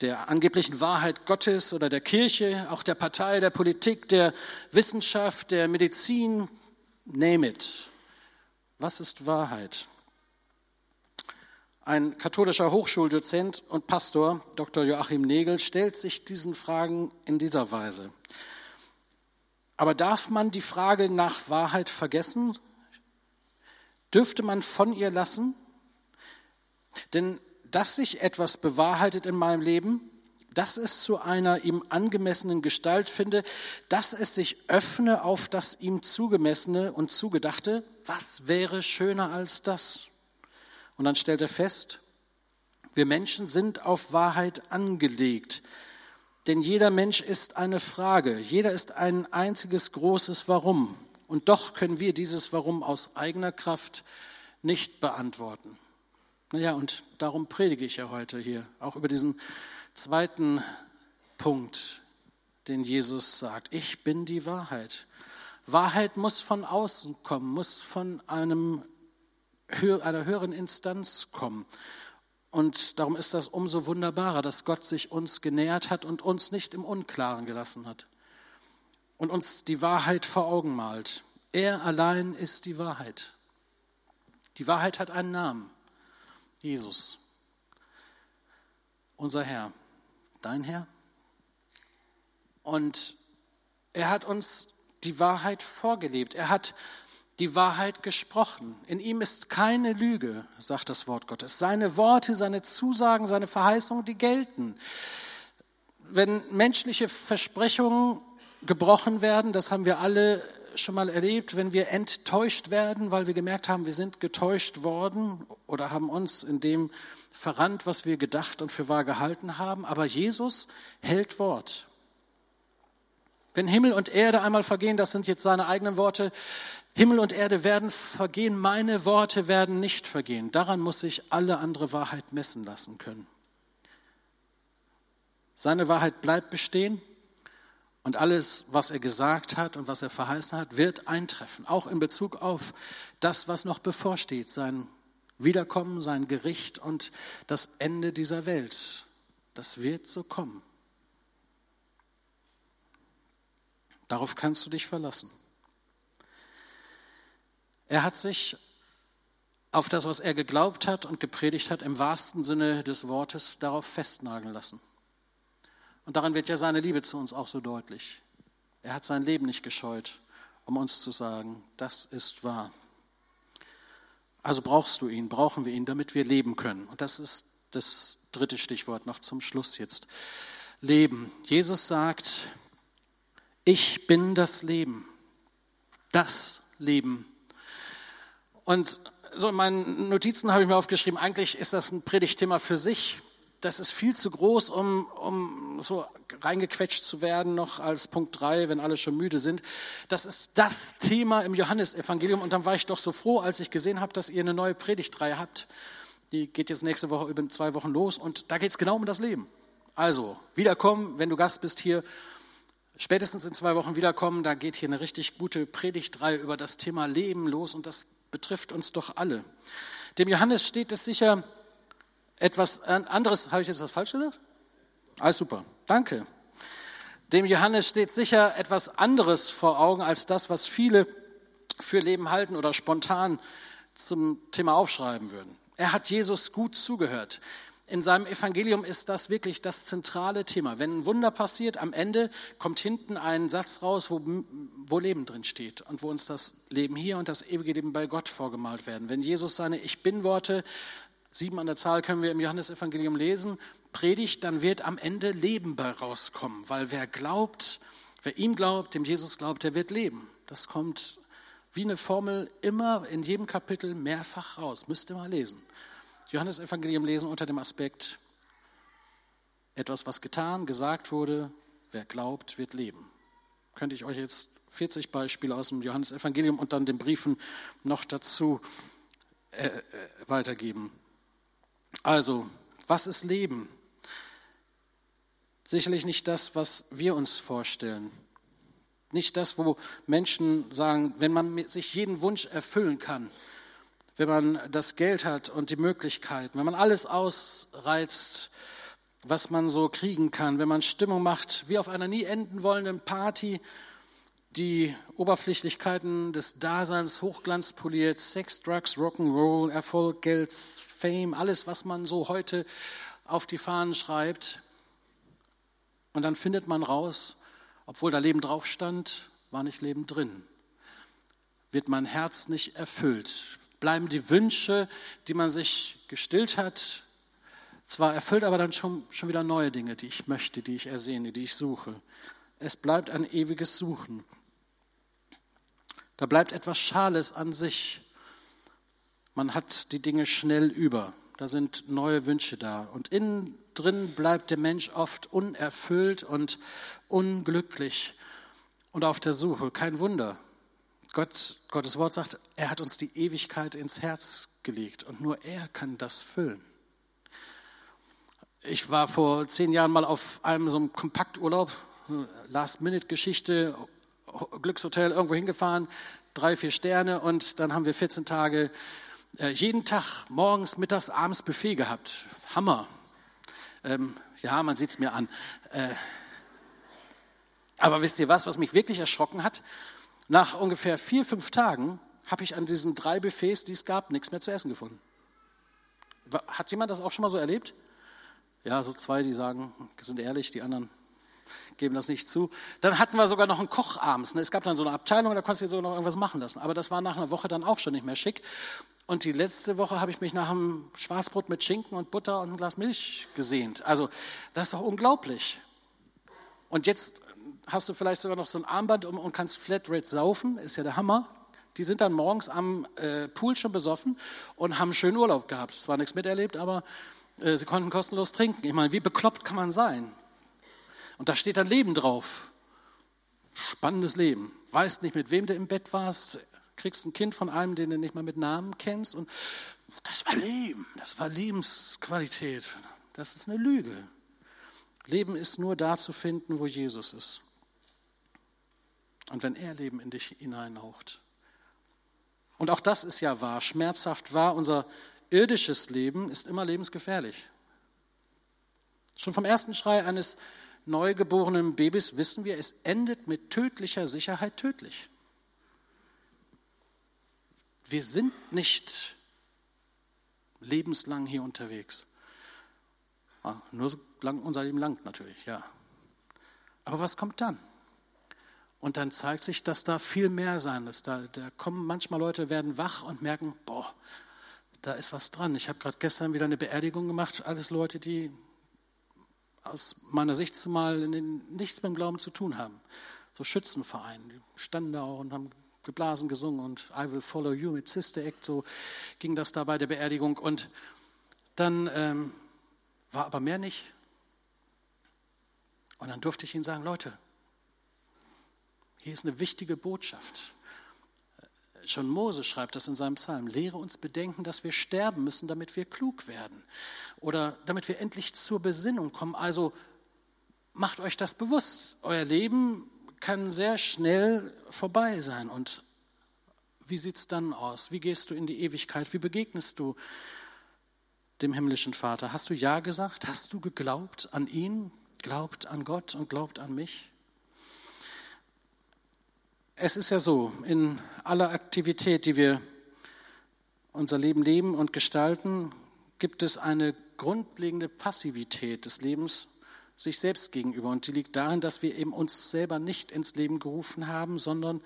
Der angeblichen Wahrheit Gottes oder der Kirche, auch der Partei, der Politik, der Wissenschaft, der Medizin, name it. Was ist Wahrheit? Ein katholischer Hochschuldozent und Pastor, Dr. Joachim Negel, stellt sich diesen Fragen in dieser Weise. Aber darf man die Frage nach Wahrheit vergessen? Dürfte man von ihr lassen? Denn dass sich etwas bewahrheitet in meinem Leben, dass es zu einer ihm angemessenen Gestalt finde, dass es sich öffne auf das ihm zugemessene und zugedachte. Was wäre schöner als das? Und dann stellt er fest, wir Menschen sind auf Wahrheit angelegt. Denn jeder Mensch ist eine Frage, jeder ist ein einziges großes Warum. Und doch können wir dieses Warum aus eigener Kraft nicht beantworten. Naja, und darum predige ich ja heute hier, auch über diesen zweiten Punkt, den Jesus sagt. Ich bin die Wahrheit. Wahrheit muss von außen kommen, muss von einem, einer höheren Instanz kommen. Und darum ist das umso wunderbarer, dass Gott sich uns genähert hat und uns nicht im Unklaren gelassen hat und uns die Wahrheit vor Augen malt. Er allein ist die Wahrheit. Die Wahrheit hat einen Namen, Jesus, unser Herr dein Herr. Und er hat uns die Wahrheit vorgelebt. Er hat die Wahrheit gesprochen. In ihm ist keine Lüge, sagt das Wort Gottes. Seine Worte, seine Zusagen, seine Verheißungen, die gelten. Wenn menschliche Versprechungen gebrochen werden, das haben wir alle schon mal erlebt, wenn wir enttäuscht werden, weil wir gemerkt haben, wir sind getäuscht worden oder haben uns in dem verrannt, was wir gedacht und für wahr gehalten haben. Aber Jesus hält Wort. Wenn Himmel und Erde einmal vergehen, das sind jetzt seine eigenen Worte, Himmel und Erde werden vergehen, meine Worte werden nicht vergehen. Daran muss sich alle andere Wahrheit messen lassen können. Seine Wahrheit bleibt bestehen und alles, was er gesagt hat und was er verheißen hat, wird eintreffen, auch in Bezug auf das, was noch bevorsteht, sein Wiederkommen, sein Gericht und das Ende dieser Welt. Das wird so kommen. Darauf kannst du dich verlassen. Er hat sich auf das, was er geglaubt hat und gepredigt hat, im wahrsten Sinne des Wortes darauf festnageln lassen. Und daran wird ja seine Liebe zu uns auch so deutlich. Er hat sein Leben nicht gescheut, um uns zu sagen, das ist wahr. Also brauchst du ihn, brauchen wir ihn, damit wir leben können. Und das ist das dritte Stichwort noch zum Schluss jetzt. Leben. Jesus sagt, ich bin das Leben. Das Leben. Und so in meinen Notizen habe ich mir aufgeschrieben, eigentlich ist das ein Predigtthema für sich das ist viel zu groß, um, um so reingequetscht zu werden, noch als Punkt drei, wenn alle schon müde sind. Das ist das Thema im Johannesevangelium. Und dann war ich doch so froh, als ich gesehen habe, dass ihr eine neue Predigtreihe habt. Die geht jetzt nächste Woche über zwei Wochen los. Und da geht es genau um das Leben. Also, wiederkommen, wenn du Gast bist hier, spätestens in zwei Wochen wiederkommen. Da geht hier eine richtig gute Predigtreihe über das Thema Leben los. Und das betrifft uns doch alle. Dem Johannes steht es sicher etwas anderes, habe ich jetzt was falsch gesagt? Alles super, danke. Dem Johannes steht sicher etwas anderes vor Augen als das, was viele für Leben halten oder spontan zum Thema aufschreiben würden. Er hat Jesus gut zugehört. in seinem Evangelium ist das wirklich das zentrale Thema. Wenn ein Wunder passiert, am Ende kommt hinten ein Satz raus, wo, wo Leben drin steht und wo uns das Leben hier und das ewige Leben bei Gott vorgemalt werden. Wenn Jesus seine Ich Bin-Worte, sieben an der Zahl können wir im Johannesevangelium lesen, predigt, dann wird am Ende Leben bei rauskommen, weil wer glaubt, wer ihm glaubt, dem Jesus glaubt, der wird leben. Das kommt wie eine Formel immer in jedem Kapitel mehrfach raus. Müsst ihr mal lesen. Johannes Evangelium lesen unter dem Aspekt, etwas, was getan, gesagt wurde, wer glaubt, wird leben. Könnte ich euch jetzt 40 Beispiele aus dem Johannes Evangelium und dann den Briefen noch dazu äh, äh, weitergeben. Also, was ist Leben? Sicherlich nicht das, was wir uns vorstellen. Nicht das, wo Menschen sagen, wenn man sich jeden Wunsch erfüllen kann, wenn man das Geld hat und die Möglichkeiten, wenn man alles ausreizt, was man so kriegen kann, wenn man Stimmung macht, wie auf einer nie enden wollenden Party, die Oberflächlichkeiten des Daseins hochglanzpoliert, Sex, Drugs, Rock'n'Roll, Erfolg, Geld, Fame, alles, was man so heute auf die Fahnen schreibt. Und dann findet man raus, obwohl da Leben drauf stand, war nicht Leben drin. Wird mein Herz nicht erfüllt, bleiben die Wünsche, die man sich gestillt hat, zwar erfüllt, aber dann schon, schon wieder neue Dinge, die ich möchte, die ich ersehne, die ich suche. Es bleibt ein ewiges Suchen. Da bleibt etwas Schales an sich. Man hat die Dinge schnell über. Da sind neue Wünsche da. Und innen drin bleibt der Mensch oft unerfüllt und unglücklich und auf der Suche. Kein Wunder. Gott, Gottes Wort sagt, er hat uns die Ewigkeit ins Herz gelegt und nur er kann das füllen. Ich war vor zehn Jahren mal auf einem so einem Kompakturlaub, Last-Minute-Geschichte, Glückshotel irgendwo hingefahren, drei, vier Sterne und dann haben wir 14 Tage jeden Tag morgens, mittags, abends Buffet gehabt. Hammer. Ähm, ja, man sieht es mir an. Äh, aber wisst ihr was, was mich wirklich erschrocken hat? Nach ungefähr vier, fünf Tagen habe ich an diesen drei Buffets, die es gab, nichts mehr zu essen gefunden. Hat jemand das auch schon mal so erlebt? Ja, so zwei, die sagen, sind ehrlich, die anderen geben das nicht zu. Dann hatten wir sogar noch einen Koch abends. Ne? Es gab dann so eine Abteilung, da konntest du sogar noch irgendwas machen lassen. Aber das war nach einer Woche dann auch schon nicht mehr schick. Und die letzte Woche habe ich mich nach einem Schwarzbrot mit Schinken und Butter und einem Glas Milch gesehnt. Also das ist doch unglaublich. Und jetzt hast du vielleicht sogar noch so ein Armband und kannst Flatrate saufen, ist ja der Hammer. Die sind dann morgens am äh, Pool schon besoffen und haben schönen Urlaub gehabt. Zwar nichts miterlebt, aber äh, sie konnten kostenlos trinken. Ich meine, wie bekloppt kann man sein? Und da steht dann Leben drauf. Spannendes Leben. Weißt nicht, mit wem du im Bett warst, kriegst ein Kind von einem, den du nicht mal mit Namen kennst. Und das war Leben, das war Lebensqualität. Das ist eine Lüge. Leben ist nur da zu finden, wo Jesus ist. Und wenn er Leben in dich hineinhaucht. Und auch das ist ja wahr, schmerzhaft wahr. Unser irdisches Leben ist immer lebensgefährlich. Schon vom ersten Schrei eines neugeborenen Babys wissen wir, es endet mit tödlicher Sicherheit tödlich. Wir sind nicht lebenslang hier unterwegs. Ah, nur so lang unser Leben lang natürlich, ja. Aber was kommt dann? Und dann zeigt sich, dass da viel mehr sein ist. Da, da kommen manchmal Leute, werden wach und merken, boah, da ist was dran. Ich habe gerade gestern wieder eine Beerdigung gemacht, alles Leute, die aus meiner Sicht zumal nichts mit dem Glauben zu tun haben. So Schützenvereine, die standen da auch und haben geblasen, gesungen und I will follow you mit Sister Act, so ging das da bei der Beerdigung. Und dann ähm, war aber mehr nicht. Und dann durfte ich ihnen sagen, Leute, hier ist eine wichtige Botschaft. Schon Mose schreibt das in seinem Psalm. Lehre uns bedenken, dass wir sterben müssen, damit wir klug werden. Oder damit wir endlich zur Besinnung kommen. Also macht euch das bewusst. Euer Leben kann sehr schnell vorbei sein. Und wie sieht es dann aus? Wie gehst du in die Ewigkeit? Wie begegnest du dem himmlischen Vater? Hast du Ja gesagt? Hast du geglaubt an ihn? Glaubt an Gott und glaubt an mich? Es ist ja so, in aller Aktivität, die wir unser Leben leben und gestalten, gibt es eine grundlegende Passivität des Lebens sich selbst gegenüber. Und die liegt darin, dass wir eben uns selber nicht ins Leben gerufen haben, sondern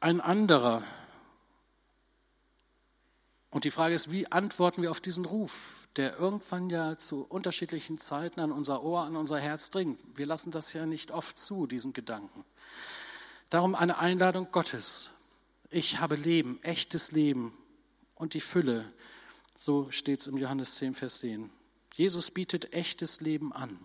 ein anderer. Und die Frage ist, wie antworten wir auf diesen Ruf, der irgendwann ja zu unterschiedlichen Zeiten an unser Ohr, an unser Herz dringt. Wir lassen das ja nicht oft zu, diesen Gedanken. Darum eine Einladung Gottes. Ich habe Leben, echtes Leben und die Fülle. So steht es im Johannes 10, Vers 10. Jesus bietet echtes Leben an.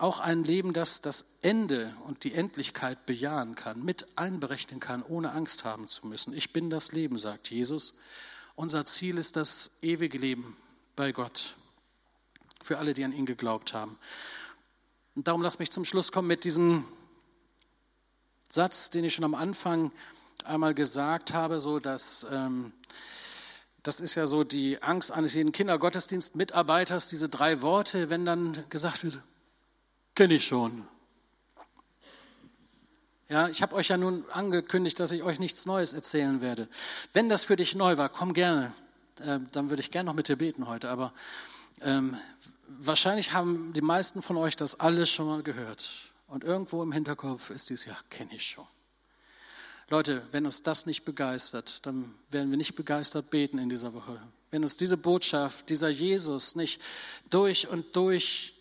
Auch ein Leben, das das Ende und die Endlichkeit bejahen kann, mit einberechnen kann, ohne Angst haben zu müssen. Ich bin das Leben, sagt Jesus. Unser Ziel ist das ewige Leben bei Gott. Für alle, die an ihn geglaubt haben. Und darum lass mich zum Schluss kommen mit diesem Satz, den ich schon am Anfang einmal gesagt habe, so dass ähm, das ist ja so die Angst eines jeden Kindergottesdienstmitarbeiters, diese drei Worte, wenn dann gesagt wird, kenne ich schon. Ja, ich habe euch ja nun angekündigt, dass ich euch nichts Neues erzählen werde. Wenn das für dich neu war, komm gerne. Äh, dann würde ich gerne noch mit dir beten heute. Aber ähm, wahrscheinlich haben die meisten von euch das alles schon mal gehört. Und irgendwo im Hinterkopf ist dies, ja, kenne ich schon. Leute, wenn uns das nicht begeistert, dann werden wir nicht begeistert beten in dieser Woche. Wenn uns diese Botschaft, dieser Jesus nicht durch und durch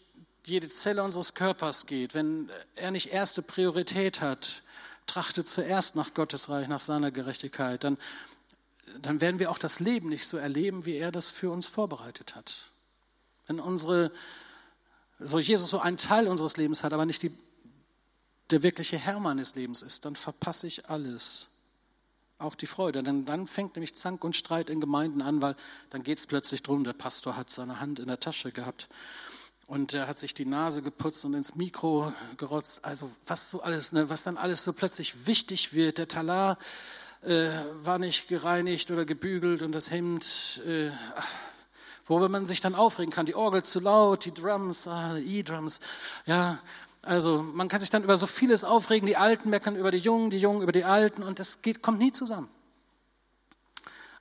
jede Zelle unseres Körpers geht, wenn er nicht erste Priorität hat, trachtet zuerst nach Gottes Reich, nach seiner Gerechtigkeit, dann, dann werden wir auch das Leben nicht so erleben, wie er das für uns vorbereitet hat. Wenn unsere, so Jesus so einen Teil unseres Lebens hat, aber nicht die, der wirkliche Herr meines Lebens ist, dann verpasse ich alles. Auch die Freude. Denn dann fängt nämlich Zank und Streit in Gemeinden an, weil dann geht es plötzlich drum, der Pastor hat seine Hand in der Tasche gehabt und er hat sich die Nase geputzt und ins Mikro gerotzt. Also was so alles, ne, was dann alles so plötzlich wichtig wird. Der Talar äh, war nicht gereinigt oder gebügelt und das Hemd, äh, worüber man sich dann aufregen kann. Die Orgel zu laut, die Drums, ah, E-Drums, ja. Also man kann sich dann über so vieles aufregen. Die Alten meckern über die Jungen, die Jungen über die Alten und das geht, kommt nie zusammen.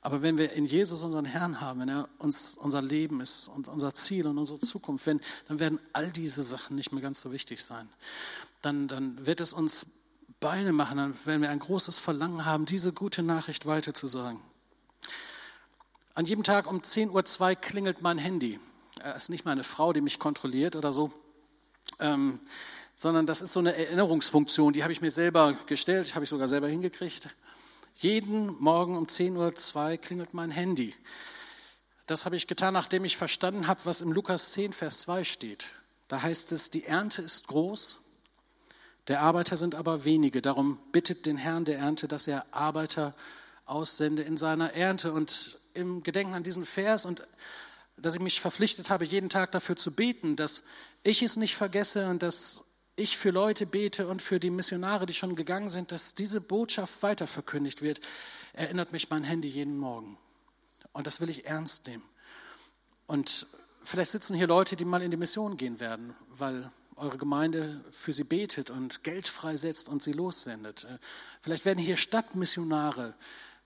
Aber wenn wir in Jesus unseren Herrn haben, wenn er uns unser Leben ist und unser Ziel und unsere Zukunft, wenn, dann werden all diese Sachen nicht mehr ganz so wichtig sein. Dann, dann wird es uns Beine machen, dann werden wir ein großes Verlangen haben, diese gute Nachricht weiterzusagen. An jedem Tag um 10.02 Uhr klingelt mein Handy. Es ist nicht meine Frau, die mich kontrolliert oder so, ähm, sondern das ist so eine Erinnerungsfunktion, die habe ich mir selber gestellt, habe ich sogar selber hingekriegt. Jeden Morgen um 10.02 Uhr klingelt mein Handy. Das habe ich getan, nachdem ich verstanden habe, was im Lukas 10, Vers 2 steht. Da heißt es, die Ernte ist groß, der Arbeiter sind aber wenige. Darum bittet den Herrn der Ernte, dass er Arbeiter aussende in seiner Ernte. Und im Gedenken an diesen Vers und dass ich mich verpflichtet habe, jeden Tag dafür zu beten, dass ich es nicht vergesse und dass ich für Leute bete und für die Missionare, die schon gegangen sind, dass diese Botschaft weiterverkündigt wird, erinnert mich mein Handy jeden Morgen. Und das will ich ernst nehmen. Und vielleicht sitzen hier Leute, die mal in die Mission gehen werden, weil eure Gemeinde für sie betet und Geld freisetzt und sie lossendet. Vielleicht werden hier Stadtmissionare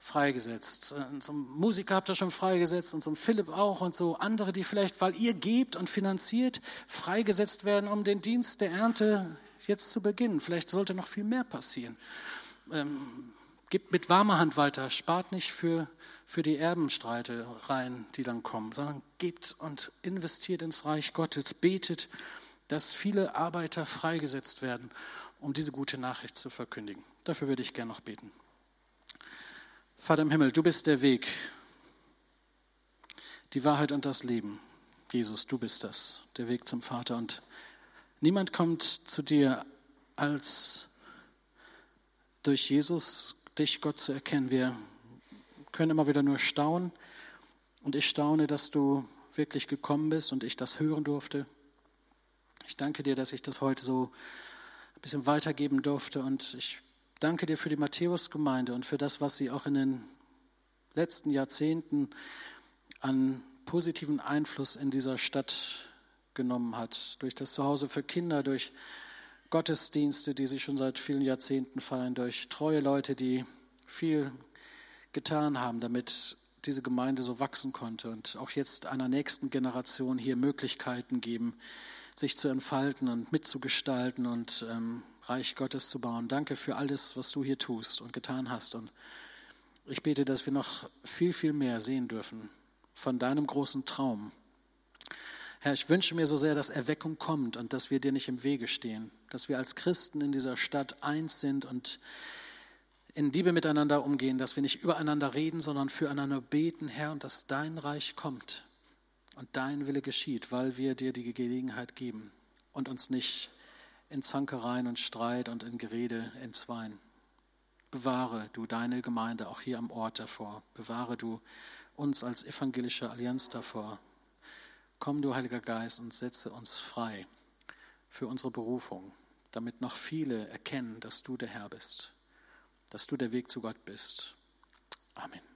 freigesetzt. Und so Musiker habt ihr schon freigesetzt und so Philipp auch und so andere, die vielleicht, weil ihr gebt und finanziert, freigesetzt werden, um den Dienst der Ernte jetzt zu beginnen. Vielleicht sollte noch viel mehr passieren. Ähm, gebt mit warmer Hand weiter, spart nicht für, für die Erbenstreitereien, die dann kommen, sondern gebt und investiert ins Reich Gottes, betet, dass viele Arbeiter freigesetzt werden, um diese gute Nachricht zu verkündigen. Dafür würde ich gerne noch beten. Vater im Himmel, du bist der Weg, die Wahrheit und das Leben. Jesus, du bist das, der Weg zum Vater. Und niemand kommt zu dir, als durch Jesus dich, Gott, zu erkennen. Wir können immer wieder nur staunen. Und ich staune, dass du wirklich gekommen bist und ich das hören durfte. Ich danke dir, dass ich das heute so ein bisschen weitergeben durfte. Und ich danke dir für die Matthäus-Gemeinde und für das, was sie auch in den letzten Jahrzehnten an positiven Einfluss in dieser Stadt genommen hat. Durch das Zuhause für Kinder, durch Gottesdienste, die sie schon seit vielen Jahrzehnten feiern, durch treue Leute, die viel getan haben, damit diese Gemeinde so wachsen konnte und auch jetzt einer nächsten Generation hier Möglichkeiten geben, sich zu entfalten und mitzugestalten und ähm, Reich Gottes zu bauen. Danke für alles, was du hier tust und getan hast. Und ich bete, dass wir noch viel, viel mehr sehen dürfen von deinem großen Traum. Herr, ich wünsche mir so sehr, dass Erweckung kommt und dass wir dir nicht im Wege stehen, dass wir als Christen in dieser Stadt eins sind und in Liebe miteinander umgehen, dass wir nicht übereinander reden, sondern füreinander beten, Herr, und dass dein Reich kommt und dein Wille geschieht, weil wir dir die Gelegenheit geben und uns nicht in Zankereien und Streit und in Gerede entzweien. Bewahre du deine Gemeinde auch hier am Ort davor. Bewahre du uns als evangelische Allianz davor. Komm, du Heiliger Geist, und setze uns frei für unsere Berufung, damit noch viele erkennen, dass du der Herr bist dass du der Weg zu Gott bist. Amen.